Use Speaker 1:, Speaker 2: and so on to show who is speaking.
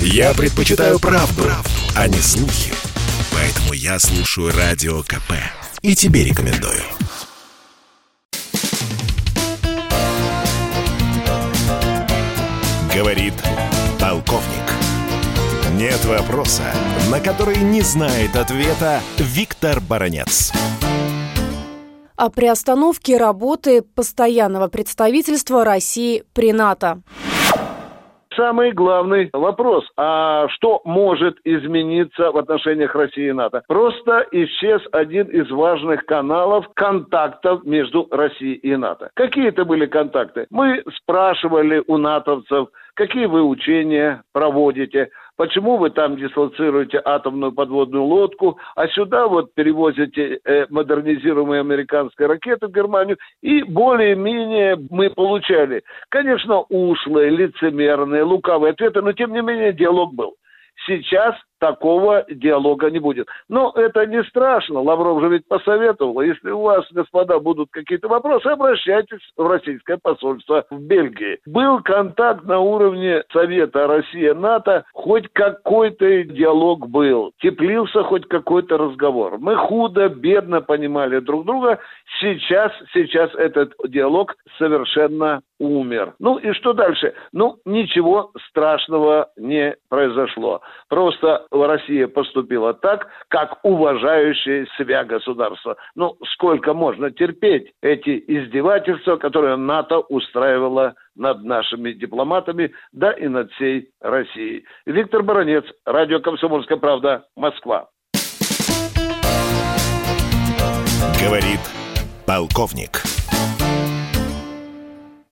Speaker 1: Я предпочитаю правду, правду, а не слухи. Поэтому я слушаю Радио КП. И тебе рекомендую. Говорит полковник. Нет вопроса, на который не знает ответа Виктор Баранец
Speaker 2: о приостановке работы постоянного представительства России при НАТО
Speaker 3: самый главный вопрос. А что может измениться в отношениях России и НАТО? Просто исчез один из важных каналов контактов между Россией и НАТО. Какие это были контакты? Мы спрашивали у натовцев, какие вы учения проводите, почему вы там дислоцируете атомную подводную лодку, а сюда вот перевозите э, модернизируемые американские ракеты в Германию, и более-менее мы получали, конечно, ушлые, лицемерные, лукавые ответы, но тем не менее диалог был. Сейчас такого диалога не будет. Но это не страшно. Лавров же ведь посоветовал. Если у вас, господа, будут какие-то вопросы, обращайтесь в российское посольство в Бельгии. Был контакт на уровне Совета Россия-НАТО, хоть какой-то диалог был. Теплился хоть какой-то разговор. Мы худо, бедно понимали друг друга. Сейчас, сейчас этот диалог совершенно умер. Ну и что дальше? Ну, ничего страшного не произошло. Просто Россия поступила так, как уважающее себя государство. Ну, сколько можно терпеть эти издевательства, которые НАТО устраивало над нашими дипломатами, да и над всей Россией. Виктор Баранец, Радио «Комсомольская правда», Москва.
Speaker 1: Говорит полковник.